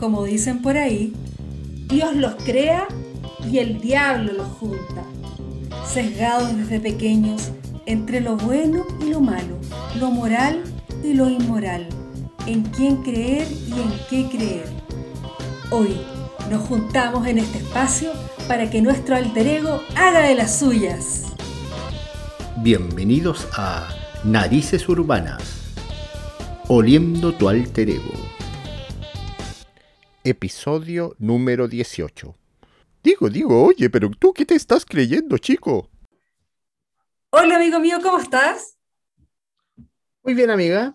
como dicen por ahí, Dios los crea y el diablo los junta. Sesgados desde pequeños entre lo bueno y lo malo, lo moral y lo inmoral, en quién creer y en qué creer. Hoy nos juntamos en este espacio para que nuestro alter ego haga de las suyas. Bienvenidos a Narices Urbanas, oliendo tu alter ego. Episodio número 18. Digo, digo, oye, pero tú qué te estás creyendo, chico? Hola, amigo mío, ¿cómo estás? Muy bien, amiga.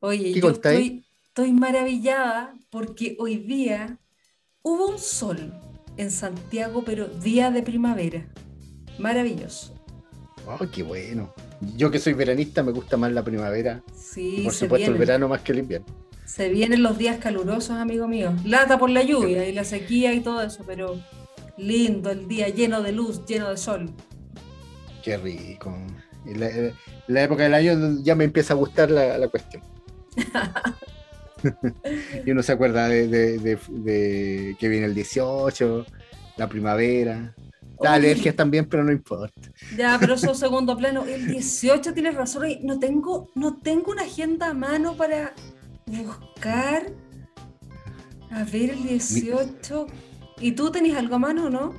Oye, ¿Qué yo estoy, estoy maravillada porque hoy día hubo un sol en Santiago, pero día de primavera. Maravilloso. Oh, qué bueno. Yo que soy veranista me gusta más la primavera. Sí, Por se, supuesto, el verano más que el invierno. Se vienen los días calurosos, amigo mío. Lata por la lluvia y la sequía y todo eso, pero lindo el día, lleno de luz, lleno de sol. Qué rico. En la, época del año ya me empieza a gustar la, la cuestión. y uno se acuerda de, de- de- de que viene el 18, la primavera. Las alergias también, pero no importa. Ya, pero eso es segundo plano. El 18 tienes razón. No tengo, no tengo una agenda a mano para buscar. A ver, el 18. ¿Y tú tenés algo a mano o no?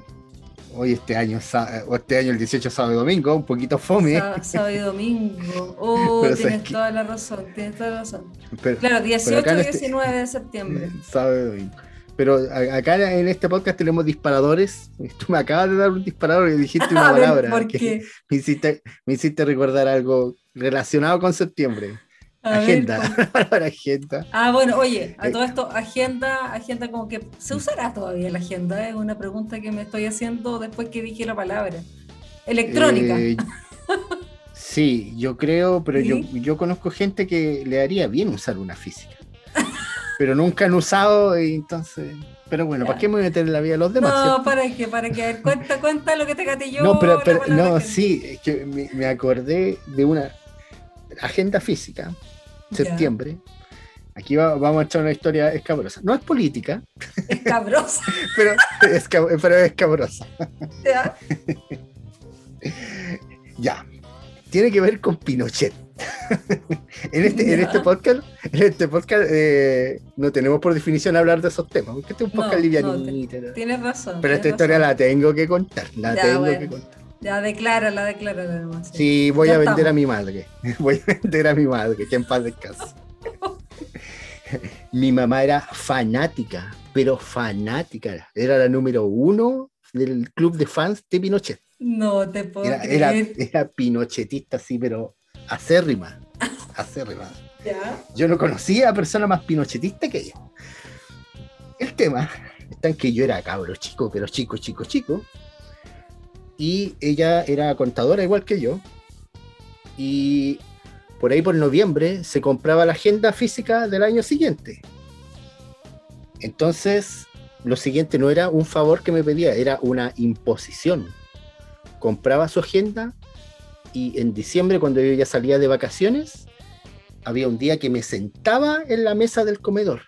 Hoy este año, o este año el 18 sábado y domingo, un poquito fome. Sá- Sábado y domingo. Oh, Pero tienes que- toda la razón, tienes toda la razón. pero, Claro, 18 acá en y este- 19 de septiembre. sábado y domingo. Pero acá en este podcast tenemos disparadores. Tú me acabas de dar un disparador y dijiste una palabra ¿por que qué? me hiciste, me hiciste recordar algo relacionado con septiembre. A ver, agenda. ¿por- La palabra agenda. Ah, bueno, oye, a Eh. todo esto, agenda, agenda como que, ¿se usará todavía la agenda? Es una pregunta que me estoy haciendo después que dije la palabra. Electrónica. Eh, sí, yo creo, pero yo, ¿Sí? yo conozco gente que le haría bien usar una física. Pero nunca han usado, y entonces. Pero bueno, Ya. ¿para qué me voy a meter en la vida de los demás? No, cierto? para qué, para ver, cuenta, cuenta lo que te gatilló. No, pero, pero- no, agenda. sí, es que me, me acordé de una agenda física, septiembre. Aquí va- vamos a echar una historia escabrosa. No es política, Escabrosa. pero es, cab- pero es escabrosa. ¿ya? Ya. Tiene que ver con Pinochet. en, este, en este podcast, en este podcast eh, no tenemos por definición hablar de esos temas, porque este es un podcast no, livianito. ¿no? Tienes razón. Pero esta historia la tengo que contar, la tengo bueno. que contar. Ya, declárala, declárala nomás. Sí, voy Ya a vender estamos. a mi madre. Voy a vender a mi madre, que en paz descanse. mi mamá era fanática, pero fanática. Era la número uno del club de fans de Pinochet. No te puedo Era, era, creer. era pinochetista, sí, pero acérrima. Acérrima. Ya. Yo no conocía a persona más pinochetista que ella. El tema está en que yo era cabro chico, pero chico, chico, chico. Y ella era contadora igual que yo. Y por ahí por noviembre se compraba la agenda física del año siguiente. Entonces, lo siguiente no era un favor que me pedía, era una imposición. Compraba su agenda y en diciembre, cuando yo ya salía de vacaciones, había un día que me sentaba en la mesa del comedor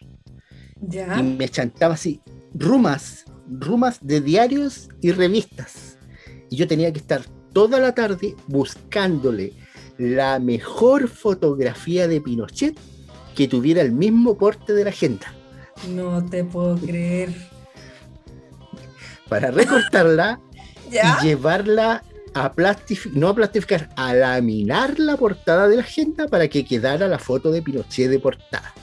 Ya. y me chantaba así, rumas, rumas de diarios y revistas. Y yo tenía que estar toda la tarde buscándole la mejor fotografía de Pinochet que tuviera el mismo porte de la agenda, No te puedo creer. para recortarla ¿Ya? y llevarla a plastificar, no a plastificar, a laminar la portada de la agenda para que quedara la foto de Pinochet de portada.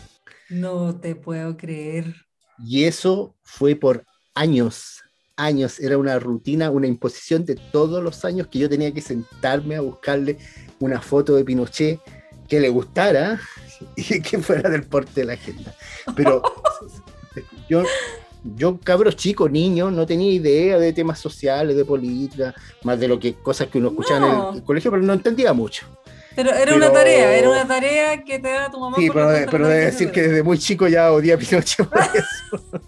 No te puedo creer. Y eso fue por años, años. Era una rutina, una imposición de todos los años que yo tenía que sentarme a buscarle una foto de Pinochet que le gustara y que fuera del porte de la agenda. Pero yo, yo cabro chico, niño, no tenía idea de temas sociales, de política, más de lo que cosas que uno escuchaba en No. el, el colegio, pero no entendía mucho. Pero era una tarea, era una tarea que te da tu mamá. Sí, pero, de- pero de decir que desde muy chico ya odié a Pinochet por eso.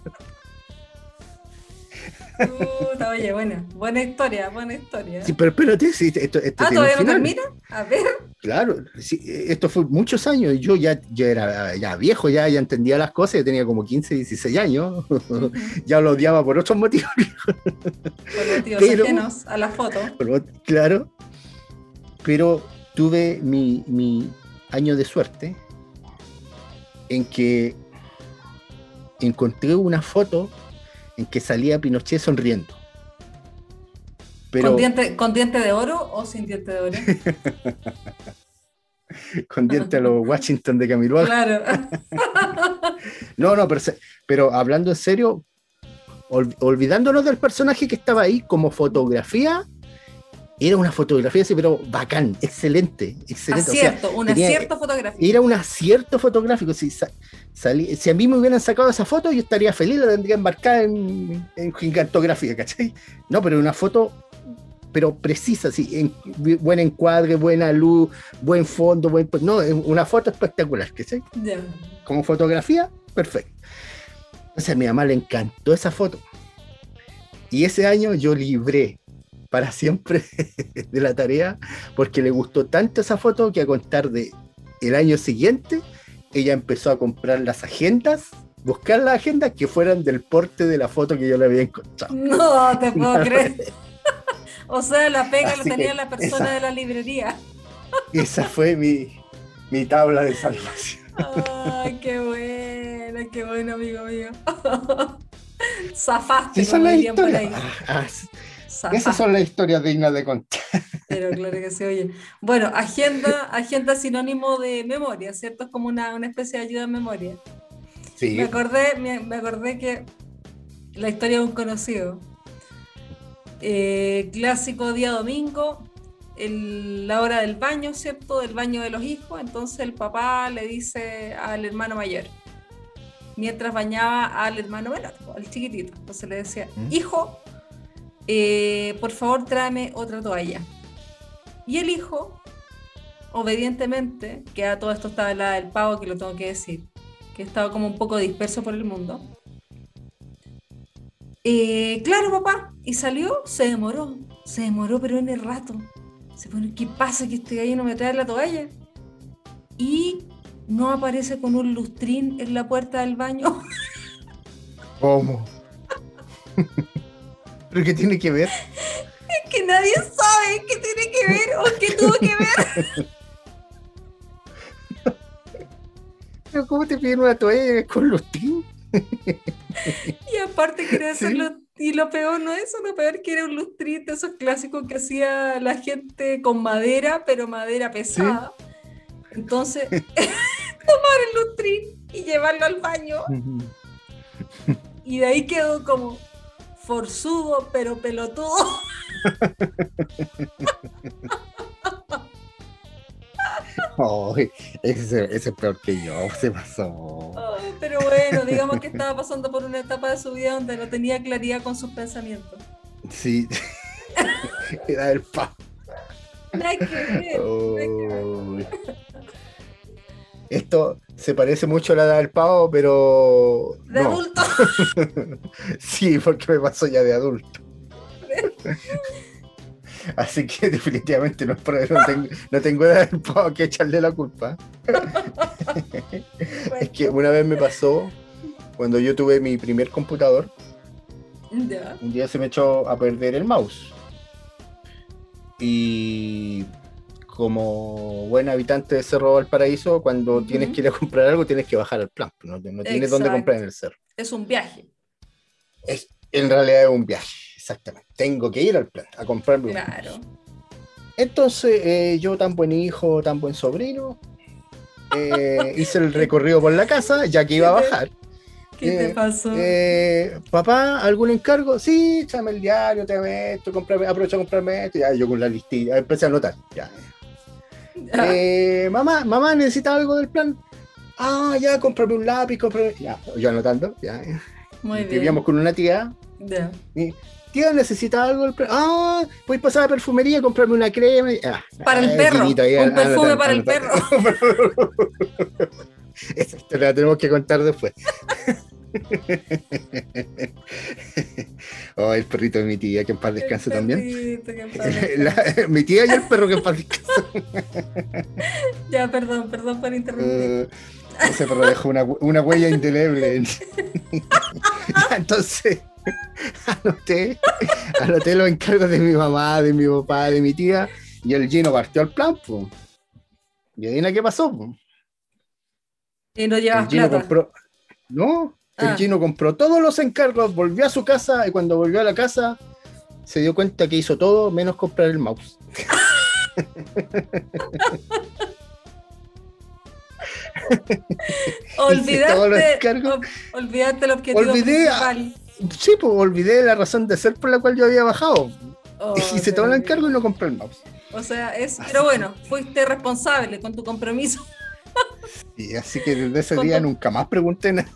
Puta, oye, buena, buena historia, buena historia. Sí, pero espérate, sí, esto, esto ah, ¿todavía no termina? A ver. Claro, sí, esto fue muchos años. Yo ya, yo era ya viejo, ya, ya entendía las cosas, yo tenía como 15, 16 años. ya lo odiaba por otros motivos. por motivos Pero, ajenos a la foto. claro. Pero tuve mi, mi año de suerte en que encontré una foto en que salía Pinochet sonriendo. ¿Con, diente, ¿Con diente de oro o sin diente de oro? con diente a los Washington de Camilo. Claro. no, no, pero, hablando en serio, olvidándonos del personaje que estaba ahí como fotografía, era una fotografía así, pero bacán, excelente, excelente. Acierto, un acierto fotográfico. Era un acierto fotográfico. Si, si a mí me hubieran sacado esa foto, yo estaría feliz, la tendría embarcada en, en gigantografía, ¿cachai? No, pero una foto pero precisa, sí, en, buen encuadre, buena luz, buen fondo, buen, no, una foto espectacular, ¿qué sé? Como fotografía, perfecto. O sea, a mi mamá le encantó esa foto. Y ese año yo libré para siempre de la tarea porque le gustó tanto esa foto que a contar de el año siguiente ella empezó a comprar las agendas buscar las agendas que fueran del porte de la foto que yo le había encontrado. No, te puedo creer. O sea, la pega lo tenía la persona de la librería. Esa fue mi, mi tabla de salvación. Ay, qué bueno, qué bueno, amigo mío. Zafaste, Esa como por ahí. Ah, ah, esas son las historias dignas de contar. Pero claro que se oye. Bueno, agenda, agenda sinónimo de memoria, ¿cierto? Es como una, una especie de ayuda en memoria. Sí. Me acordé, me, me acordé que la historia de un conocido eh, clásico día domingo, la hora del baño, ¿cierto? Del baño de los hijos. Entonces el papá le dice al hermano mayor, mientras bañaba al hermano menor, al chiquitito. Entonces le decía, ¿Mm? hijo, eh, por favor tráeme otra toalla. Y el hijo, obedientemente, que a todo esto estaba la del pavo, que lo tengo que decir, que estaba como un poco disperso por el mundo, eh, claro, papá. Y salió, se demoró. Se demoró, pero en el rato. Se pone, ¿qué pasa que este gallo no me trae la toalla? Y no aparece con un lustrín en la puerta del baño. ¿Cómo? ¿Pero qué tiene que ver? Es que nadie sabe qué tiene que ver o qué tuvo que ver. ¿Pero cómo te piden una toalla con lustrín? y aparte quería hacerlo, y lo peor no es eso, lo peor que era un lustrito, esos clásicos que hacía la gente con madera, pero madera pesada. Entonces, tomar el lustrín y llevarlo al baño. y de ahí quedó como forzudo, pero pelotudo. ese, es peor que yo, se pasó. pero bueno, digamos que estaba pasando por una etapa de su vida donde no tenía claridad con sus pensamientos. Sí, era el pa. Esto se parece mucho a la edad del pavo, pero. ¿De adulto? sí, porque me pasó ya de adulto. Así que definitivamente no, no tengo, no tengo que echarle la culpa. es que una vez me pasó, cuando yo tuve mi primer computador, un día se me echó a perder el mouse. Y como buen habitante de Cerro Valparaíso, cuando tienes que ir a comprar algo, tienes que bajar al plan. No, tienes dónde comprar en el cerro. Es un viaje. Es, en realidad es un viaje. Exactamente. Tengo que ir al plan a comprarme. Claro. Entonces, eh, yo, tan buen hijo, tan buen sobrino, eh, hice el recorrido por la casa, ya que iba a bajar. ¿Qué te eh, pasó? Papá, ¿algún encargo? Sí, échame el diario, te esto, comprame, aprovecha a comprarme esto. Ya, yo con la listilla, empecé a anotar. Ya. Mamá, mamá, ¿necesita algo del plan? Ah, ya, comprame un lápiz, comprame. Ya, yo anotando, ya. Muy bien. Vivíamos con una tía. Ya tía, ¿necesita algo? El ah, voy a pasar a la perfumería comprarme una crema. Ah, para el perro. un perfume para el perro. Esa historia la tenemos que contar después. oh, el perrito de mi tía, que en paz descanse El también. perrito, que en paz descanse. La- mi tía y el perro que en paz descanse. Ya, perdón, perdón por interrumpir. Eh, ese perro dejó una, una huella indeleble. Ya, Entonces, anoté, anoté los encargos de mi mamá, de mi papá, de mi tía, y el Gino partió al plan, po. Y adivina qué pasó, po. y no El llevas Gino plata. compró. No, el Ah. Gino compró todos los encargos, volvió a su casa y cuando volvió a la casa se dio cuenta que hizo todo menos comprar el mouse. Olvidaste, ol- olvidaste el objetivo Olvidé a-. Sí, pues olvidé la razón de ser por la cual yo había bajado. Oh, Hice todo el encargo y no compré el mouse. O sea, es, pero bueno, fuiste responsable con tu compromiso, Y así que desde ese Con día tu- nunca más pregunté nada.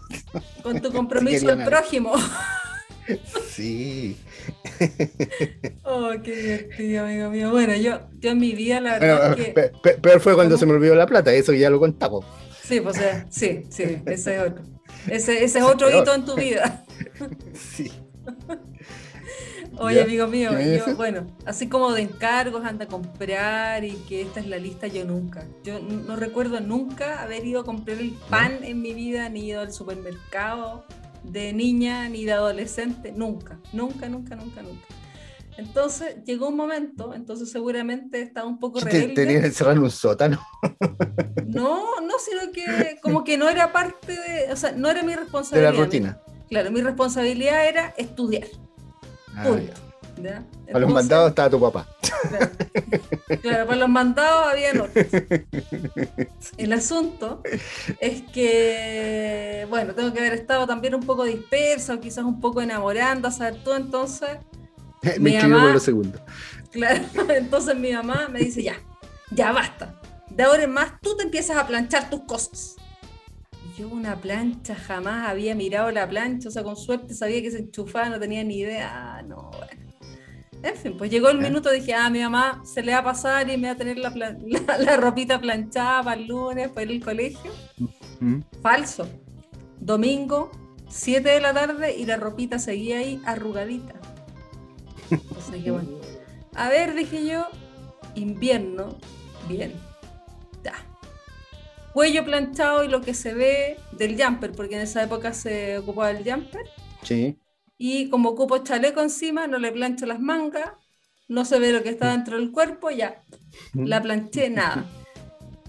con tu compromiso al prójimo. Sí. Oh, qué divertido, amigo mío. Bueno, yo, yo en mi vida, la Bueno, verdad es que. pe- pe- peor fue cuando ¿Cómo? se me olvidó la plata, eso ya lo contamos. Sí, pues sí, sí, ese es otro. Ese, ese es otro hito en tu vida. Sí. Oye, ¿Ya? amigo mío, ¿Qué me yo, bueno, así como de encargos, anda a comprar y que esta es la lista, yo nunca. Yo no recuerdo nunca haber ido a comprar el pan en mi vida, ni ido al supermercado de niña, ni de adolescente, nunca, nunca, nunca, nunca, nunca. Entonces llegó un momento, entonces seguramente estaba un poco rebelde. tenías encerrado en un sótano. No, no, sino que como que no era parte de, o sea, no era mi de responsabilidad. la mi- rutina. claro, mi responsabilidad era estudiar. Ah. Para los mandados estaba tu papá. Claro. Claro, para los mandados había otros. El asunto es que, bueno, tengo que haber estado también un poco dispersa o quizás un poco enamorando, ¿sabes tú? Entonces, Me por claro, entonces mi mamá me dice, ya, ya basta. De ahora en más tú te empiezas a planchar tus cosas. Yo una plancha jamás había mirado la plancha, o sea, con suerte sabía que se enchufaba, no tenía ni idea. Ah, no, bueno. En fin, pues llegó el minuto, dije, ah, mi mamá se le va a pasar y me va a tener la, la ropita planchada para el lunes, para ir al colegio. ¿Mm? Falso. Domingo, 7 de la tarde y la ropita seguía ahí arrugadita. Entonces dije, bueno, a ver, dije yo, invierno, bien, ya. Cuello planchado y lo que se ve del jumper, porque en esa época se ocupaba el jumper. Sí. Y como ocupo chaleco encima, no le plancho las mangas, no se ve lo que está dentro del cuerpo, ya, ¿Mm? la planché, nada.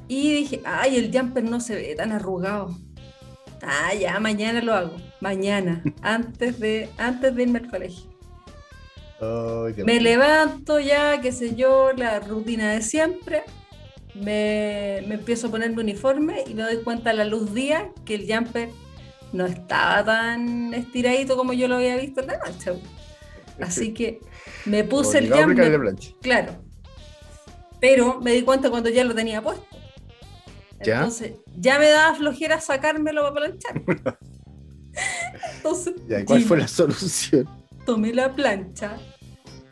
Y dije, ay, el jumper no se ve tan arrugado. Ah, ya, mañana lo hago. Mañana, antes de, antes de irme al colegio. Me levanto ya, qué sé yo, la rutina de siempre. Me, me empiezo a poner mi uniforme y me doy cuenta a la luz día que el jumper no estaba tan estiradito como yo lo había visto en la noche. Así que me puse el jumper, claro. Pero me di cuenta cuando ya lo tenía puesto. ¿Ya? Entonces ya me daba flojera sacármelo para planchar. Entonces, ¿y ¿Cuál fue la solución? tomé la plancha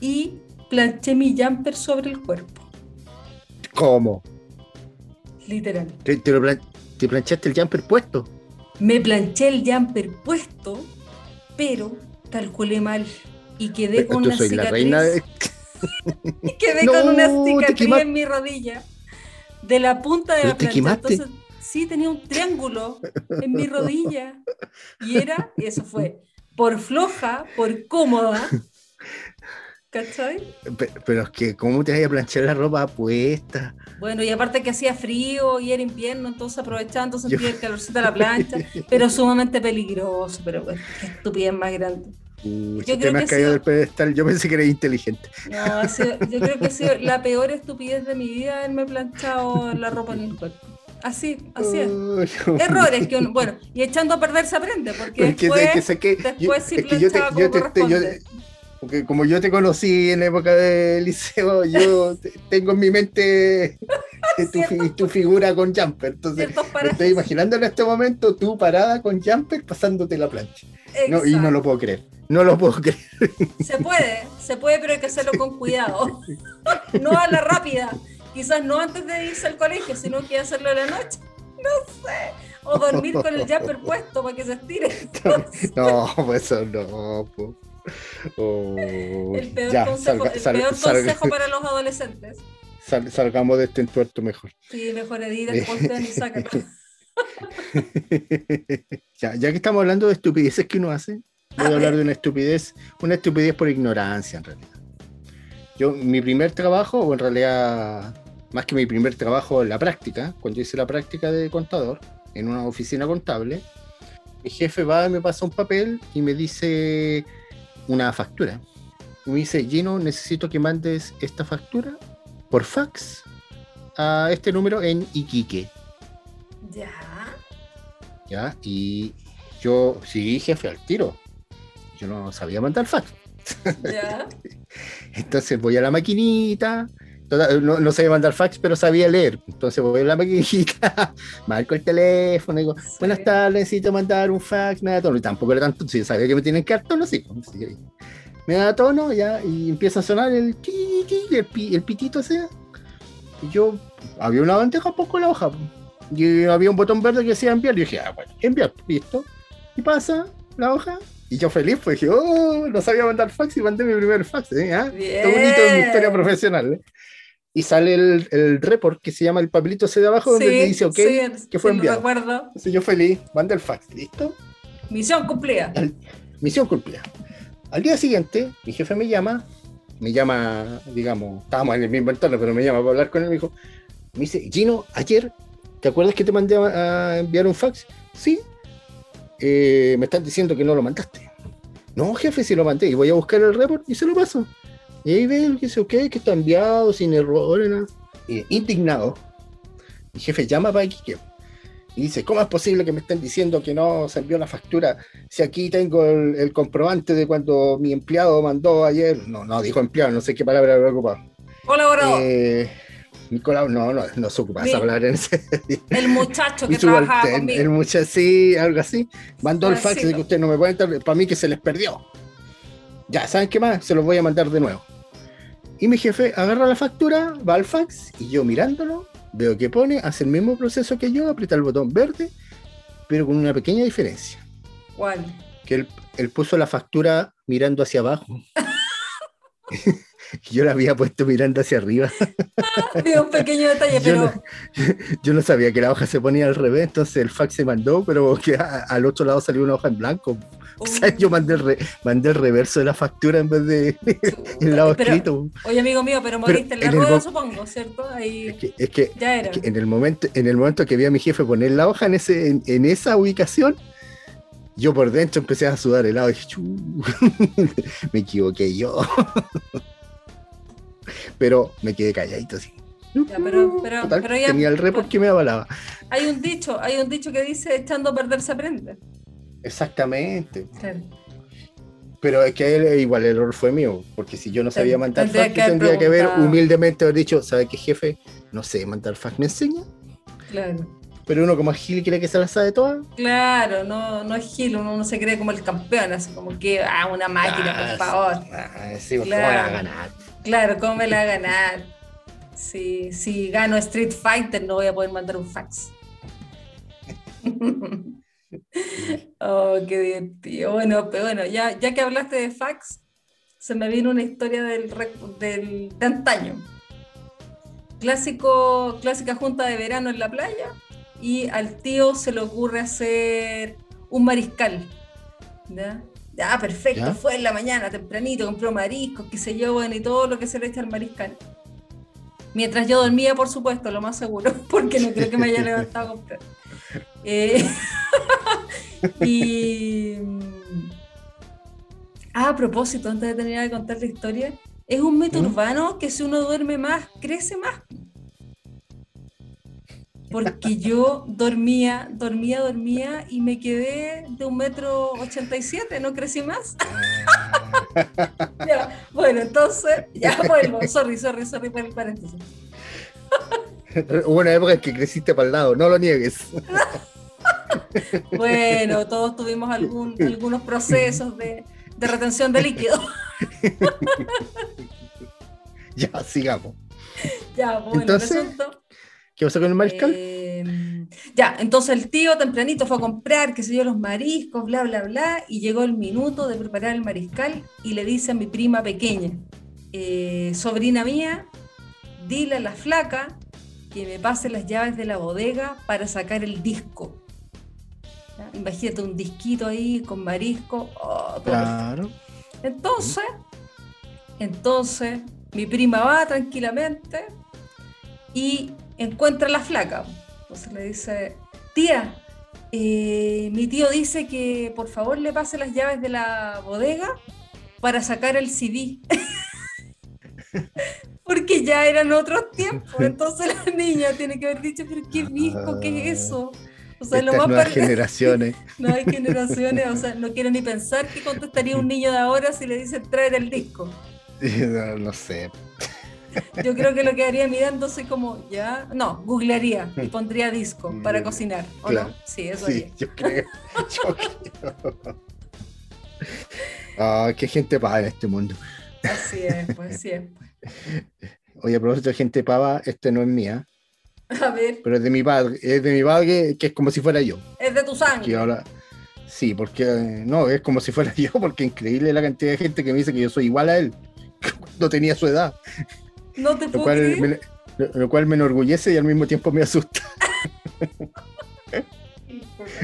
y planché mi jumper sobre el cuerpo, ¿Cómo? Literal. ¿Te, te lo plan- te planchaste el jumper puesto? Me planché el jumper puesto, pero calculé mal y quedé con Tú una soy cicatriz. la reina de... y quedé No, con una te cicatriz en mi rodilla de la punta de ¿Pero la te plancha. quemaste? Entonces, sí, tenía un triángulo en mi rodilla. Y era, y eso fue, por floja, por cómoda. ¿Cachai? Pe- Pero es que, ¿cómo te vas a planchar la ropa puesta? Bueno, y aparte que hacía frío y era invierno, entonces aprovechando Yo- sentía el calorcito de la plancha, pero sumamente peligroso, pero bueno, qué estupidez más grande. Uy, Yo si creo me que has caído del pedestal, yo pensé que eras inteligente. No, sido- yo creo que ha sido la peor estupidez de mi vida haberme planchado la ropa en el cuerpo. Así, así es. No. Errores que uno, bueno, y echando a perder se aprende, porque Es que, después, es que que- después yo- sí es que yo te- planchaba yo como te- yo- corresponde. Porque como yo te conocí en la época del liceo, yo te- tengo en mi mente tu, fi- tu figura con jumper. Entonces, me estoy imaginando en este momento tú parada con jumper pasándote la plancha. No, y no lo puedo creer. No lo puedo creer. Se puede, se puede, pero hay que hacerlo con cuidado. No a la rápida. Quizás no antes de irse al colegio, sino que hacerlo a la noche. No sé. O dormir con el jumper puesto para que se estire. No, pues eso no. po. Oh, El peor, ya, consejo, salga- el peor consejo para los adolescentes. sal- salgamos de este entuerto mejor. Sí, mejor el posteo y sácalo. ya, ya que estamos hablando de estupideces que uno hace, voy a A hablar ver. de una estupidez, una estupidez por ignorancia en realidad. Yo, mi primer trabajo, o en realidad, más que mi primer trabajo en la práctica, cuando hice la práctica de contador en una oficina contable, mi jefe va y me pasa un papel y me dice una factura. Y me dice, Gino, necesito que mandes esta factura por fax a este número en Iquique. Ya. ¿ya? Y yo, sí, jefe, al tiro. Yo no sabía mandar fax. Ya. Entonces voy a la maquinita. Total, No, no sabía mandar fax, pero sabía leer. Entonces voy a la maquinita, marco el teléfono, digo, Sí. buenas tardes, necesito mandar un fax, me da tono. Y tampoco era tanto, si sabía que me tienen que dar tono, sí. sí. Me da tono ya, y empieza a sonar el ki, ki, el, pi- el pitito ese. Y yo, había una bandeja poco la hoja. Y había un botón verde que decía enviar. Y dije, ah, bueno, enviar, listo. Y pasa la hoja. Y yo feliz, pues dije, oh, no sabía mandar fax y mandé mi primer fax. ¿eh? Ah, Está bonito en mi historia profesional. ¿eh? Y sale el, el report que se llama el papelito ese de abajo donde te dice, ok, sí, que fue sí, enviado. recuerdo. Entonces yo feliz, mandé el fax, listo. Misión cumplida. Misión cumplida. Al día siguiente, mi jefe me llama, me llama, digamos, estábamos en el mismo entorno, pero me llama para hablar con él, me dijo, me dice, Gino, ayer, ¿te acuerdas que te mandé a, a enviar un fax? Sí. Eh, me están diciendo que no lo mandaste. No, jefe, sí lo mandé, y voy a buscar el report y se lo paso. Y ahí ve, que dice, ok, que está enviado, sin errores, nada. Indignado, mi jefe llama para Iquique y dice, ¿cómo es posible que me estén diciendo que no se envió la factura si aquí tengo el, el comprobante de cuando mi empleado mandó ayer, no, no dijo empleado, no sé qué palabra habrá ocupado. Colaborador. Eh, mi colab- no, no, no se ocupa esa palabra en ese el muchacho que trabajaba subalterno, conmigo. el muchacho, sí, algo así, mandó el fax de que usted no me puede entrar, para mí que se les perdió. Ya, ¿saben qué más? Se los voy a mandar de nuevo. Y mi jefe agarra la factura, va al fax, y yo mirándolo, veo que pone, hace el mismo proceso que yo, aprieta el botón verde, pero con una pequeña diferencia ¿Cuál? que él, él puso la factura mirando hacia abajo. Yo la había puesto mirando hacia arriba. Había un pequeño detalle, Yo pero no, yo no sabía que la hoja se ponía al revés, entonces el fax se mandó, pero que a- al otro lado salió una hoja en blanco. O sea, yo mandé el, re- mandé el reverso de la factura en vez de el lado Pero- escrito. Oye, amigo mío, pero moriste en la rueda, supongo, ¿cierto? Ahí Es que, es que- ya era. es que en el momento, en el momento que vi a mi jefe poner la hoja en ese, en, en esa ubicación, yo por dentro empecé a sudar helado y dije, me equivoqué yo. Pero me quedé calladito así. Ya, pero- pero- Total, pero ya- tenía el report que me avalaba. Hay un dicho, hay un dicho que dice echando a perder se aprende. Exactamente. Claro. Pero es que él, igual el error fue mío, porque si yo no sabía mandar tendría que tendría que haber humildemente haber dicho, ¿sabe qué jefe? No sé mandar fax, ¿me enseña? Claro. Pero uno como Gil cree que se la sabe toda. Claro, no, no es Gil, uno no se cree como el campeón, así como que, ah, una máquina, Ah, por favor. Ah, sí, ¿cómo Claro. ganar? Claro, ¿cómo me la va a ganar? Si, gano Street Fighter, no voy a poder mandar un fax. oh, qué divertido. Bueno, pero bueno, ya, ya que hablaste de fax, se me vino una historia del, del, de antaño. Clásico, clásica junta de verano en la playa y al tío se le ocurre hacer un mariscal. ¿ya? Ya, perfecto, ¿Ya? fue en la mañana, tempranito, compró mariscos, qué sé yo, bueno, y todo lo que se le echa al mariscal. Mientras yo dormía, por supuesto, lo más seguro, porque no creo que me haya levantado a comprar. Eh, y. Ah, a propósito, antes de terminar de contar la historia, es un mito ¿Mm? urbano que si uno duerme más, crece más. Porque yo dormía, dormía, dormía y me quedé de un metro ochenta y siete, no crecí más. Ya, bueno, entonces, ya vuelvo. Sorry, sorry, sorry por el paréntesis. Hubo una época en que creciste para el lado, no lo niegues. Bueno, todos tuvimos algún, algunos procesos de, de retención de líquido. Ya, sigamos. Ya, bueno, Entonces- ¿Qué pasó con el mariscal? Eh, ya, entonces el tío tempranito fue a comprar, qué sé yo, los mariscos, bla, bla, bla, y llegó el minuto de preparar el mariscal y le dice a mi prima pequeña, eh, sobrina mía, dile a la flaca que me pase las llaves de la bodega para sacar el disco. ¿Ya? Imagínate un disquito ahí con marisco. oh, Claro. entonces, entonces, mi prima va tranquilamente y encuentra a la flaca. Entonces le dice, tía, eh, mi tío dice que por favor le pase las llaves de la bodega para sacar el CD. Porque ya eran otros tiempos. Entonces la niña tiene que haber dicho, pero qué disco, ¿qué es eso? O sea, lo Estas más nuevas pare- generaciones. no hay generaciones, o sea, no quiero ni pensar qué contestaría un niño de ahora si le dicen traer el disco. no, no sé. Yo creo que lo quedaría mirando así como, ya, no, googlearía y pondría disco para cocinar, ¿o Claro. no? Sí, eso Sí, haría. yo creo. Yo creo. Ah, qué gente pava en este mundo. Así es, pues es. Oye, a propósito de gente pava, este no es mía, A ver, pero es de mi padre. Es de mi padre, que es como si fuera yo. es de tu Que sangre. ahora. Sí, porque eh, no, es como si fuera yo, porque increíble la cantidad de gente que me dice que yo soy igual a él. No tenía su edad. No te Lo puedo cual, me, lo, cual me enorgullece y al mismo tiempo me asusta.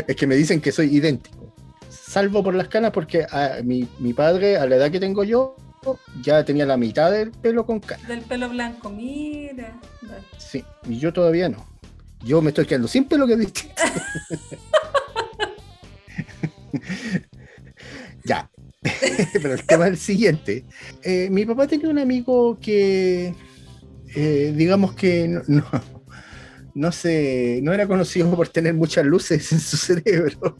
Es que me dicen que soy idéntico. Salvo por las canas, porque a mi, mi padre, a la edad que tengo yo, ya tenía la mitad del pelo con canas. Del pelo blanco, mira. Sí, y yo todavía no. Yo me estoy quedando sin pelo que distinto. ya. Pero el tema es el siguiente. Eh, mi papá tenía un amigo que, eh, digamos que no, no, no sé, no era conocido por tener muchas luces en su cerebro.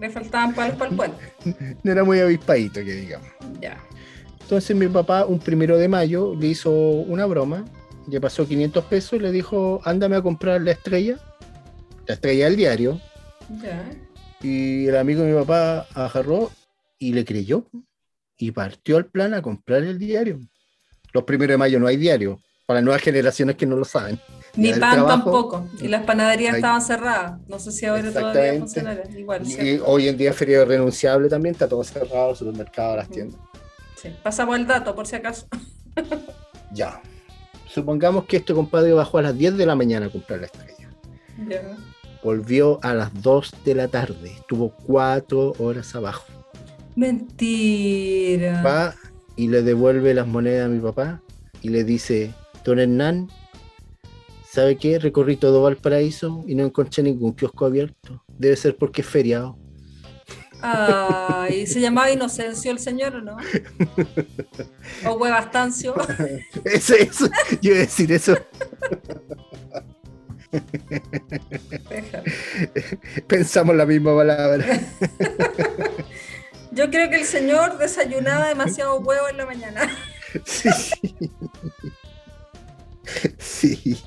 Le faltaban palos para el puente. No era muy avispadito, que digamos. Ya. Entonces mi papá, un primero de mayo, le hizo una broma, le pasó 500 pesos y le dijo, ándame a comprar la estrella, la estrella del diario. Ya. Y el amigo de mi papá agarró y le creyó y partió al plan a comprar el diario. Los primeros de mayo no hay diario, para las nuevas generaciones que no lo saben. Ni el pan trabajo- tampoco. Y las panaderías estaban cerradas. No sé si ahora todavía Exactamente. funcionará. Igual, Y ¿cierto? hoy en día feriado renunciable también, está todo cerrado, los supermercados, las tiendas. Sí. Pasamos el dato, por si acaso. Ya. Supongamos que este compadre bajó a las 10 de la mañana a comprar la estrella. Ya. Volvió a las 2 de la tarde. Estuvo 4 horas abajo. Mentira. Va y le devuelve las monedas a mi papá y le dice, don Hernán, ¿sabe qué? Recorrí todo Valparaíso y no encontré ningún kiosco abierto. Debe ser porque es feriado. Ay, ¿se llamaba Inocencio el señor o no? O Huevastancio. Eso, eso, yo iba a decir eso. Pensamos la misma palabra. Yo creo que el señor desayunaba demasiado huevo en la mañana. Sí. Sí,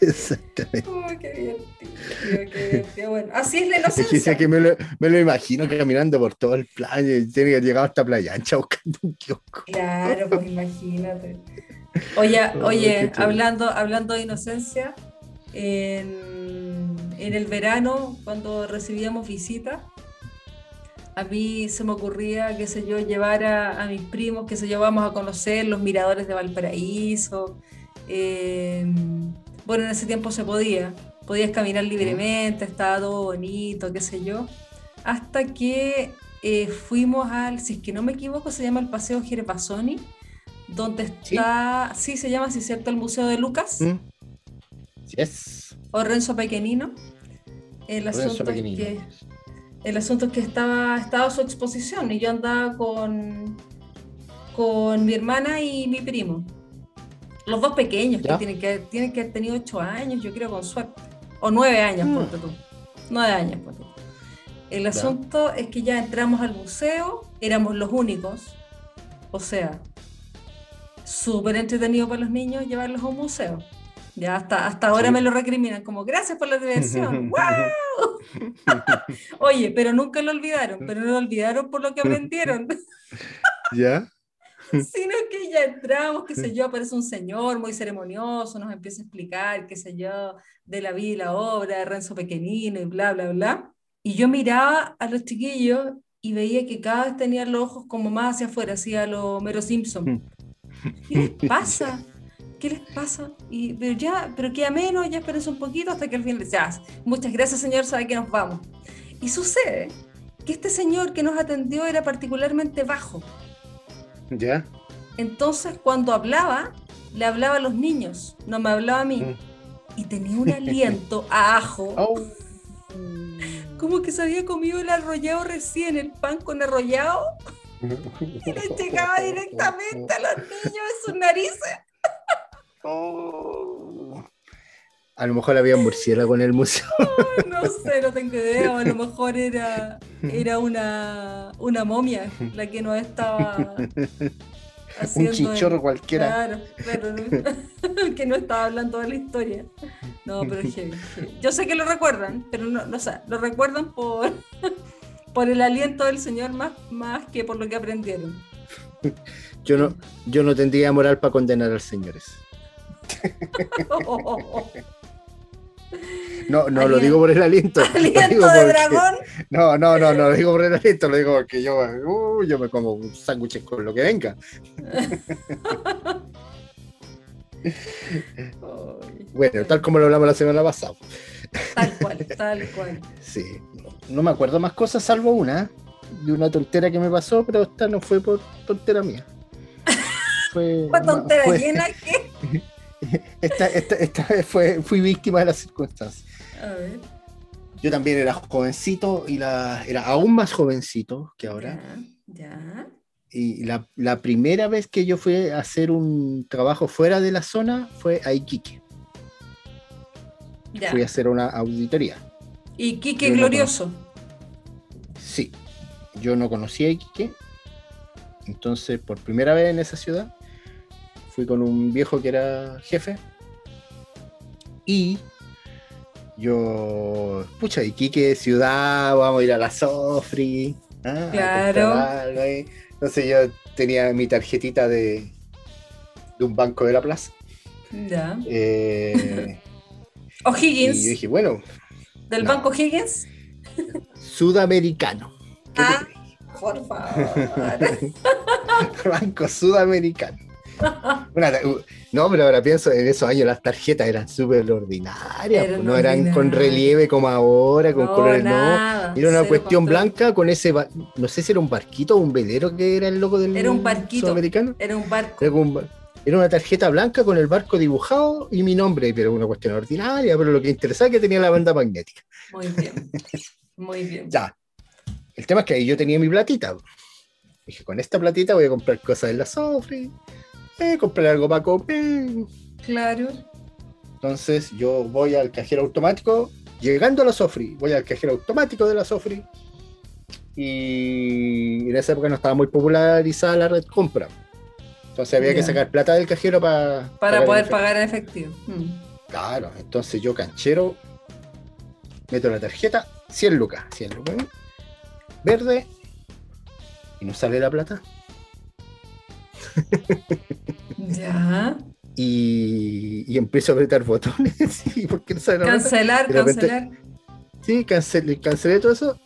exactamente. Uy, qué divertido, qué divertido. Bueno, así es la Es inocencia. decía que me, lo, me lo imagino caminando por todo el plan y tiene que llegado hasta Playa Ancha buscando un kiosco. Claro, pues imagínate. Oye, Oh, oye, hablando, hablando de inocencia, en, en el verano, cuando recibíamos visitas, a mí se me ocurría, qué sé yo, llevar a, a mis primos, que se yo, vamos a conocer los miradores de Valparaíso. Eh, bueno, en ese tiempo se podía, podías caminar libremente, estaba todo bonito, qué sé yo. Hasta que eh, fuimos al, si es que no me equivoco, se llama el Paseo Gervasoni, donde está, sí, se llama, sí, cierto, el Museo de Lucas ¿Mm? Yes. o Renzo Pequenino. El Renzo asunto, es Pequenino. que, el asunto es que estaba, estaba su exposición y yo andaba con, con mi hermana y mi primo. Los dos pequeños, que tienen que, tienen que haber tenido ocho años, yo creo, con suerte. O nueve años, Mm. ponte tú. Nueve años, ponte tú. El asunto es que ya entramos al museo, éramos los únicos. O sea, súper entretenido para los niños llevarlos a un museo. Ya hasta, hasta ahora Sí. me lo recriminan, como gracias por la diversión. ¡Guau! Oye, pero nunca lo olvidaron, pero no lo olvidaron por lo que aprendieron. ¿Ya? sino que ya entramos, qué sé yo, aparece un señor muy ceremonioso, nos empieza a explicar, qué sé yo, de la vida y la obra de Renzo Pequeñino y bla, bla, bla. Y yo miraba a los chiquillos y veía que cada vez tenían los ojos como más hacia afuera, hacia lo Mero Simpson. ¿Qué les pasa? ¿Qué les pasa? Y, pero ya, pero queda menos, ya espérense un poquito hasta que al fin les ya, muchas gracias señor, sabe que nos vamos. Y sucede que este señor que nos atendió era particularmente bajo. ¿Ya? Entonces cuando hablaba, le hablaba a los niños, no me hablaba a mí. Mm. Y tenía un aliento a ajo. Oh. Como que se había comido el arrollado recién, el pan con arrollado, y le llegaba directamente a los niños en sus narices. Oh. A lo mejor había murciélago en el museo. No sé, no tengo idea. A lo mejor era, era una, una momia la que nos estaba haciendo. Un chichorro el- cualquiera. Claro, claro, ¿no? que no estaba hablando de la historia. No, pero es heavy, heavy. Yo sé que lo recuerdan, pero no, no sé, lo recuerdan por, por el aliento del Señor más, más que por lo que aprendieron. Yo no, yo no tendría moral para condenar al señores. No, no lo digo por el aliento. digo Aliento de porque- dragón. No, no, no, no lo digo por el aliento, lo digo porque yo, uh, yo me como un sándwich con lo que venga. Bueno, tal como lo hablamos la semana pasada. Tal cual, tal cual. Sí. No me acuerdo más cosas salvo una, de una tontera que me pasó, pero esta no fue por tontera mía. Fue, Fue tontera fue- llena que. Esta, esta, esta vez fue, fui víctima de las circunstancias. A ver. Yo también era jovencito y la, era aún más jovencito que ahora. Ya. ya. Y la, la primera vez que yo fui a hacer un trabajo fuera de la zona fue a Iquique. ya. Fui a hacer una auditoría. Y Quique Yo no Glorioso. Sí, yo no conocía Iquique. Entonces, por primera vez en esa ciudad, fui con un viejo que era jefe. Y yo, pucha, Iquique, ciudad, vamos a ir a la Sofri. ah, Claro. algo ahí. Entonces yo tenía mi tarjetita de, de un banco de la plaza. Ya. Eh, y yo O'Higgins. dije, bueno, Del no. Banco Higgins. sudamericano. ¿Qué te Ah, por favor. banco sudamericano. Una no, pero ahora pienso, en esos años las tarjetas eran súper ordinarias, no eran con relieve como ahora, con No, colores, no. nada, Era una cuestión control. blanca con ese, no sé si era un barquito o un velero que era el logo del Era un barquito. sudamericano. Era un barco. Un era una tarjeta blanca con el barco dibujado y mi nombre, pero una cuestión ordinaria, pero lo que interesaba es que tenía la banda magnética. Muy bien. Muy bien. Ya. El tema es que ahí yo tenía mi platita. Dije, con esta platita voy a comprar cosas en la Sofri, eh, comprar algo para comer. Claro. Entonces yo voy al cajero automático, llegando a la Sofri, voy al cajero automático de la Sofri. Y en esa época no estaba muy popularizada la red compra. Entonces había que sacar plata del cajero para Para poder pagar en efectivo. Mm. Claro, entonces yo canchero, meto la tarjeta, 100 lucas, 100 lucas, verde, y no sale la plata. Ya. Y, y empiezo a apretar botones. Cancelar, repente- cancelar. Sí, cancelé, cancelé todo eso,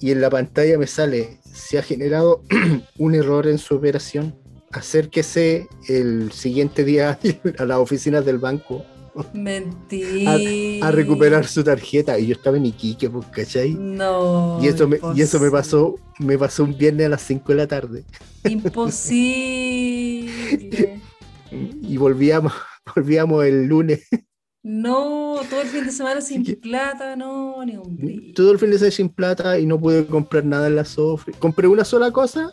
y en la pantalla me sale, se ha generado un error en su operación, acérquese el siguiente día a las oficinas del banco Mentira. a recuperar su tarjeta, y yo estaba en Iquique, pues, ¿cachai? No. Y eso, me, y eso me pasó, me pasó un viernes a las 5 de la tarde. Imposible. Y volvíamos, volvíamos el lunes. No, todo el fin de semana sin plata, no, ni un. Todo el fin de semana sin plata y no pude comprar nada en la Sofri. Compré una sola cosa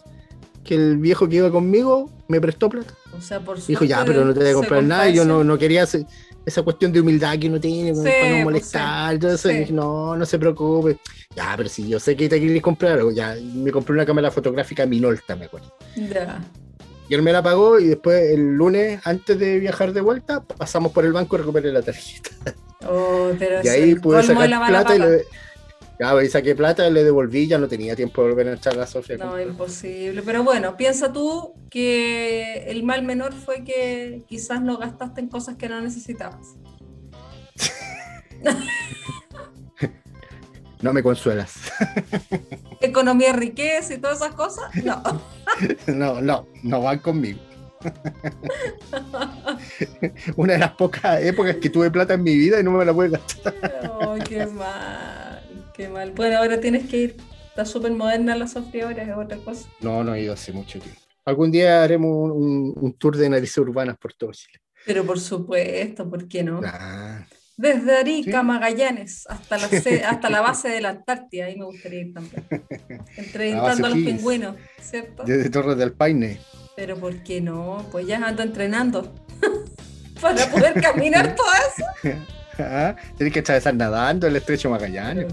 que el viejo que iba conmigo me prestó plata. O sea, por Dijo, ya, pero no te voy a comprar nada. Y yo no, no quería hacer esa cuestión de humildad que uno tiene Sí, para pues, no molestar. y todo eso. Y sí. no, no se preocupe. Ya, pero si yo sé que te quieres comprar algo, ya me compré una cámara fotográfica Minolta, me acuerdo. Ya. Y él me la pagó y después el lunes, antes de viajar de vuelta, pasamos por el banco y recuperé la tarjeta. Oh, pero Y ahí pude sacar plata y le, Ya, y saqué plata, le devolví, ya no tenía tiempo de volver a echar la Sofía. No, imposible. Pero bueno, piensa tú que el mal menor fue que quizás no gastaste en cosas que no necesitabas. no me consuelas. Economía, riqueza y todas esas cosas, no. no, no, no van conmigo. Una de las pocas épocas que tuve plata en mi vida y no me la pude gastar. Oh, qué mal, qué mal. Bueno, ahora tienes que ir. Está súper moderna la Sofía ahora, es otra cosa. No, no he ido hace mucho tiempo. Algún día haremos un, tour de narices urbanas por todo Chile. Pero por supuesto, ¿por qué no? Desde Arica, Magallanes, hasta la, hasta la base de la Antártida, ahí me gustaría ir también. Entrevistando a los pingüinos, ¿cierto? Desde Torres del Paine. Pero ¿por qué no? Pues ya ando entrenando para poder caminar todo eso. Ah, tienes que atravesar nadando el estrecho Magallanes.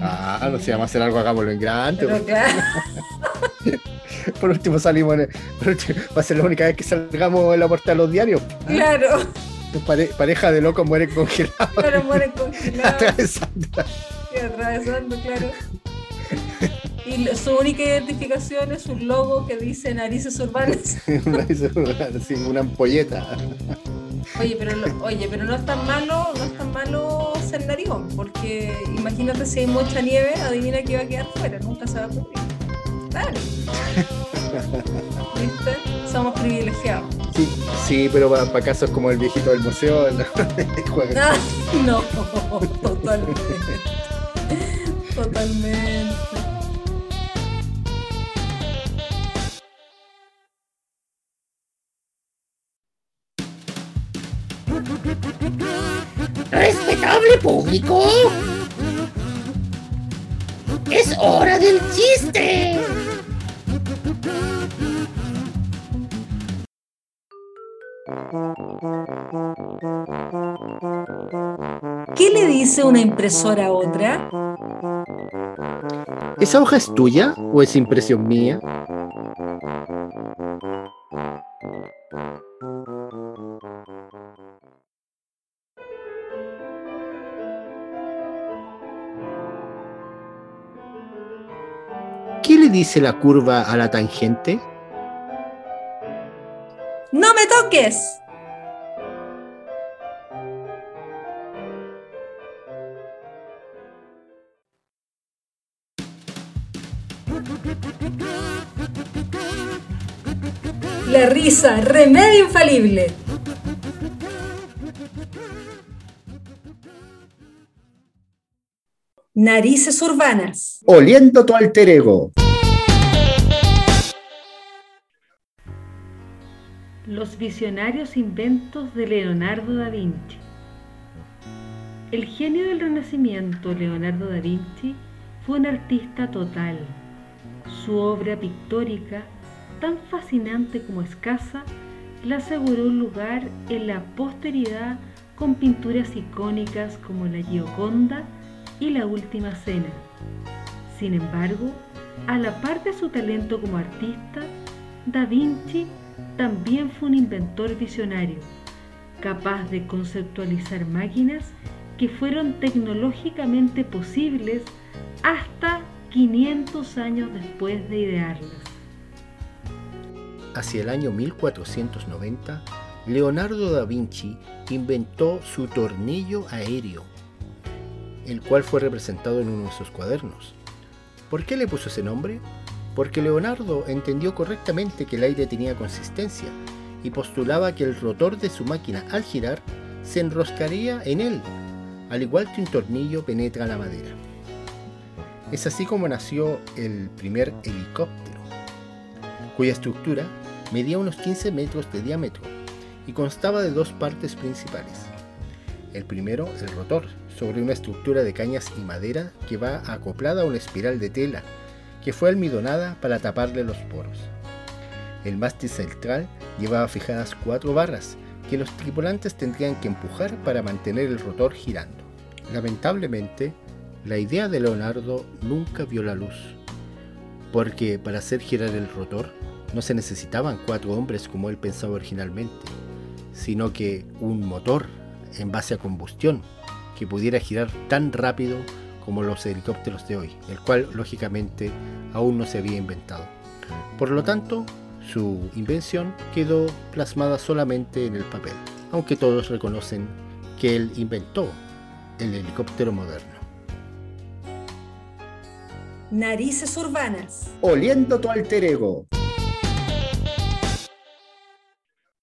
Ah, no sé, vamos a hacer algo acá por lo en grande. Pues. claro. por último salimos, va a ser la única vez que salgamos en la puerta de los diarios. Claro. pareja de locos mueren congelados. Claro, mueren congelados. atravesando. Sí, atravesando, claro. Y su única identificación es un logo que dice narices urbanas. sí, una ampolleta. Oye, pero oye, pero no es tan malo, no es tan malo ser narigón, porque imagínate si hay mucha nieve, adivina que va a quedar fuera, nunca se va a ocurrir. Claro. ¿Viste? Somos privilegiados. Sí, sí, pero para casos como el viejito del museo, no, no totalmente. Totalmente. Público. Es hora del chiste. ¿Qué le dice una impresora a otra? ¿Esa hoja es tuya o es impresión mía? Dice la curva a la tangente? ¡No me toques! La risa, remedio infalible. Narices urbanas. Oliendo tu alter ego. Los visionarios inventos de Leonardo da Vinci. El genio del Renacimiento, Leonardo da Vinci, fue un artista total. Su obra pictórica, tan fascinante como escasa, le aseguró un lugar en la posteridad con pinturas icónicas como la Gioconda y la Última Cena. Sin embargo, a la par de su talento como artista, Da Vinci también fue un inventor visionario, capaz de conceptualizar máquinas que fueron tecnológicamente posibles hasta 500 años después de idearlas. Hacia el año 1490, Leonardo da Vinci inventó su tornillo aéreo, el cual fue representado en uno de sus cuadernos. ¿Por qué le puso ese nombre? Porque Leonardo entendió correctamente que el aire tenía consistencia y postulaba que el rotor de su máquina al girar se enroscaría en él, al igual que un tornillo penetra la madera. Es así como nació el primer helicóptero, cuya estructura medía unos 15 metros de diámetro y constaba de dos partes principales. El primero, el rotor, sobre una estructura de cañas y madera que va acoplada a una espiral de tela que fue almidonada para taparle los poros. El mástil central llevaba fijadas cuatro barras que los tripulantes tendrían que empujar para mantener el rotor girando. Lamentablemente, la idea de Leonardo nunca vio la luz, porque para hacer girar el rotor no se necesitaban cuatro hombres como él pensaba originalmente, sino que un motor en base a combustión que pudiera girar tan rápido como los helicópteros de hoy, el cual lógicamente aún no se había inventado. Por lo tanto, su invención quedó plasmada solamente en el papel, aunque todos reconocen que él inventó el helicóptero moderno. Narices urbanas. Oliendo tu alter ego.